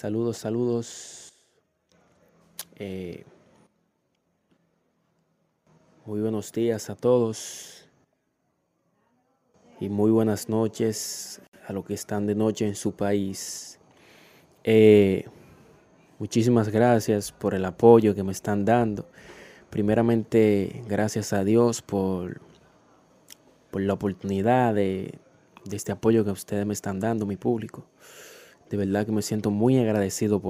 Saludos, saludos. Eh, muy buenos días a todos y muy buenas noches a los que están de noche en su país. Eh, muchísimas gracias por el apoyo que me están dando. Primeramente, gracias a Dios por, por la oportunidad de, de este apoyo que ustedes me están dando, mi público. De verdad que me siento muy agradecido por...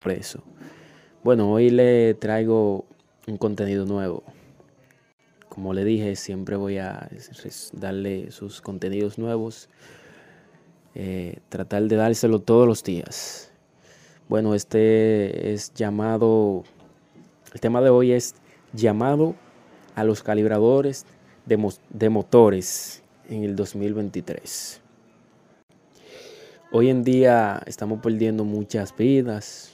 Preso. Bueno, hoy le traigo un contenido nuevo. Como le dije, siempre voy a darle sus contenidos nuevos. Eh, tratar de dárselo todos los días. Bueno, este es llamado, el tema de hoy es llamado a los calibradores de, de motores en el 2023. Hoy en día estamos perdiendo muchas vidas.